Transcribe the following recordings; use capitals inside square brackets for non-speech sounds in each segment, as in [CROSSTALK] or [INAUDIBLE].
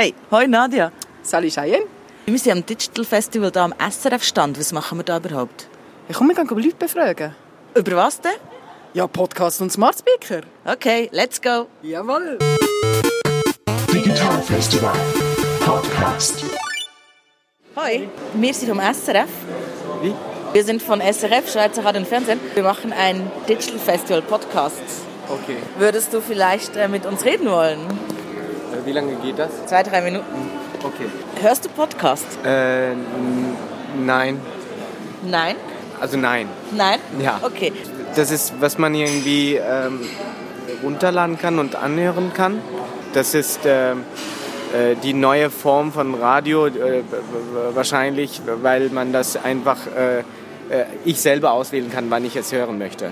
Hey, hoi Nadia. Salut Cheyenne. Wir sind am Digital Festival hier am SRF-Stand. Was machen wir da überhaupt? Ich komme mir Leute befragen. Über was denn? Ja, Podcast und Smart Speaker. Okay, let's go. Jawohl. Digital Festival Podcast. Hoi, wir sind vom SRF. Wie? Wir sind von SRF, Schweizer Radio und Fernsehen. Wir machen einen Digital Festival Podcast. Okay. Würdest du vielleicht äh, mit uns reden wollen? Äh, wie lange geht das? Zwei, drei Minuten. Okay. Hörst du Podcast? Äh, nein. Nein? Also nein. Nein? Ja. Okay. Das ist, was man irgendwie ähm, runterladen kann und anhören kann. Das ist ähm, äh, die neue Form von Radio äh, wahrscheinlich, weil man das einfach äh, äh, ich selber auswählen kann, wann ich es hören möchte.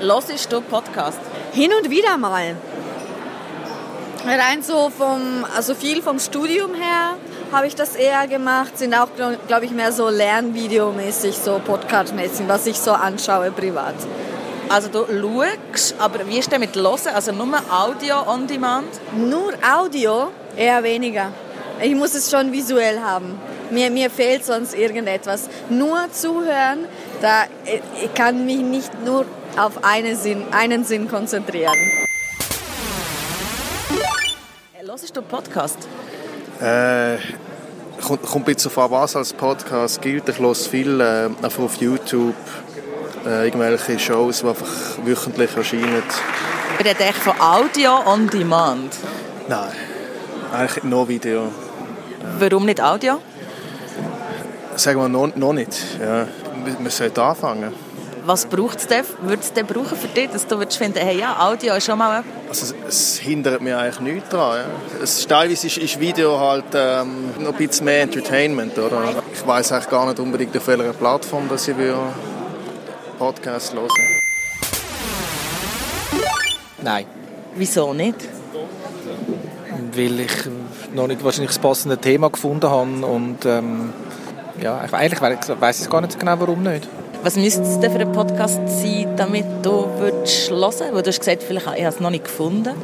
Hörst du Podcast? Hin und wieder mal. Rein so vom, also viel vom Studium her habe ich das eher gemacht, sind auch, glaube ich, mehr so Lernvideomäßig, so Podcast-mäßig, was ich so anschaue privat. Also du schaust, aber wie ist denn mit Hören? Also nur Audio on Demand? Nur Audio eher weniger. Ich muss es schon visuell haben. Mir, mir fehlt sonst irgendetwas. Nur zuhören, da, ich kann mich nicht nur auf einen Sinn, einen Sinn konzentrieren. Hörst du Podcast? Äh, kommt, kommt ein bisschen auf was als Podcast gilt. Ich höre viel äh, einfach auf YouTube, äh, irgendwelche Shows, die einfach wöchentlich erscheinen. Wir reden echt von Audio on Demand. Nein, eigentlich nur Video. Warum nicht Audio? Sagen wir noch, noch nicht. Ja. Wir, wir sollten anfangen. Was braucht es denn? Würde es denn brauchen für dich, dass du würdest finden, hey, ja, Audio ist schon mal? Also, es, es hindert mir eigentlich nichts daran. Ja. Es, ist- teilweise ist, ist Video halt ähm, noch ein bisschen mehr Entertainment. Oder? Ich weiß eigentlich gar nicht unbedingt, auf welcher Plattform dass ich will Podcast hören Nein, Wieso nicht? weil ich noch nicht wahrscheinlich das passende Thema gefunden habe und ähm, ja, ich, eigentlich we- weiss ich gar nicht so genau, warum nicht. Was müsste es denn für ein Podcast sein, damit du würdest hören würdest? Du hast gesagt, vielleicht habe ich es noch nicht gefunden.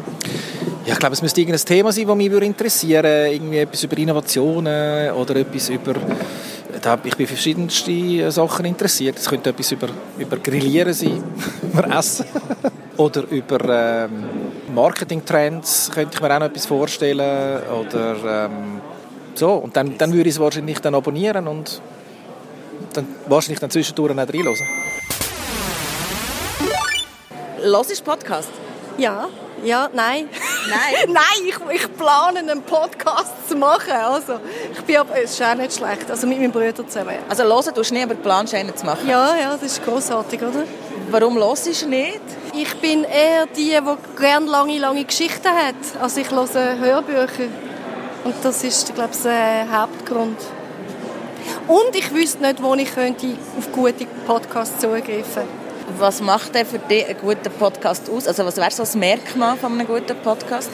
Ja, ich glaube, es müsste irgendein Thema sein, das mich interessieren würde. Irgendwie etwas über Innovationen oder etwas über... Ich bin für verschiedenste Sachen interessiert. Es könnte etwas über, über Grillieren sein, [LAUGHS] über Essen. oder über ähm, Marketingtrends könnte ich mir auch noch etwas vorstellen. Oder ähm, so. Und dann, dann würde ich es wahrscheinlich dann abonnieren und dann wahrscheinlich dann zwischendurch nicht reinhören. Hörst du Podcast? Ja, ja, nein. Nein. [LAUGHS] nein, ich, ich plane einen Podcast zu machen. Also, ich bin aber, es ist auch nicht schlecht. Also mit meinem Bruder zusammen. Also hören tust du nicht, aber planst einen zu machen. Ja, ja, das ist großartig, oder? Warum hörst du nicht? Ich bin eher die, die gerne lange, lange Geschichten hat. Also ich höre Hörbücher. Und das ist, glaube ich, der Hauptgrund. Und ich wüsste nicht, wo ich könnte auf gute Podcasts zugreifen könnte. Was macht denn für dich einen guten Podcast aus? Also was wäre so das Merkmal von einem guten Podcast?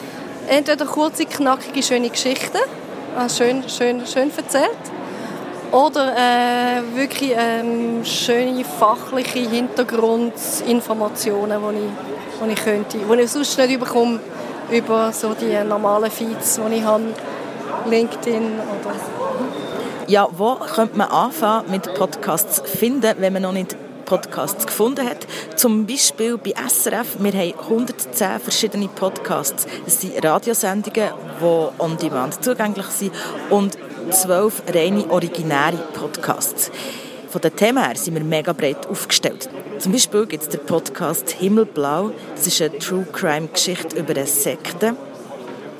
Entweder kurze, knackige, schöne Geschichten, äh, schön, schön, schön erzählt. Oder äh, wirklich ähm, schöne fachliche Hintergrundinformationen, die ich, die ich könnte, die ich sonst nicht bekomme über so die normalen Feeds, die ich habe, LinkedIn oder Ja, wo könnte man anfangen mit Podcasts finden, wenn man noch nicht Podcasts gefunden hat? Zum Beispiel bei SRF. Wir haben 110 verschiedene Podcasts. Es sind Radiosendungen, die on demand zugänglich sind und 12 reine originäre Podcasts. Von den Themen her sind wir mega breit aufgestellt. Zum Beispiel gibt es den Podcast Himmelblau. Das ist eine True Crime Geschichte über eine Sekte.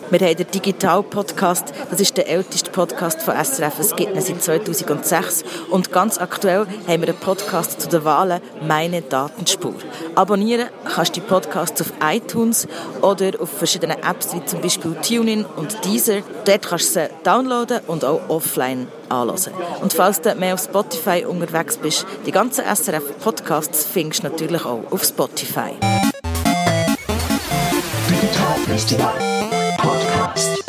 Wir haben den Digital-Podcast, das ist der älteste Podcast von SRF, es gibt ihn seit 2006. Und ganz aktuell haben wir einen Podcast zu den Wahlen «Meine Datenspur». Abonnieren kannst du die Podcasts auf iTunes oder auf verschiedenen Apps wie zum Beispiel TuneIn und Deezer. Dort kannst du sie downloaden und auch offline anhören. Und falls du mehr auf Spotify unterwegs bist, die ganzen SRF-Podcasts findest du natürlich auch auf Spotify. Digital Festival podcast.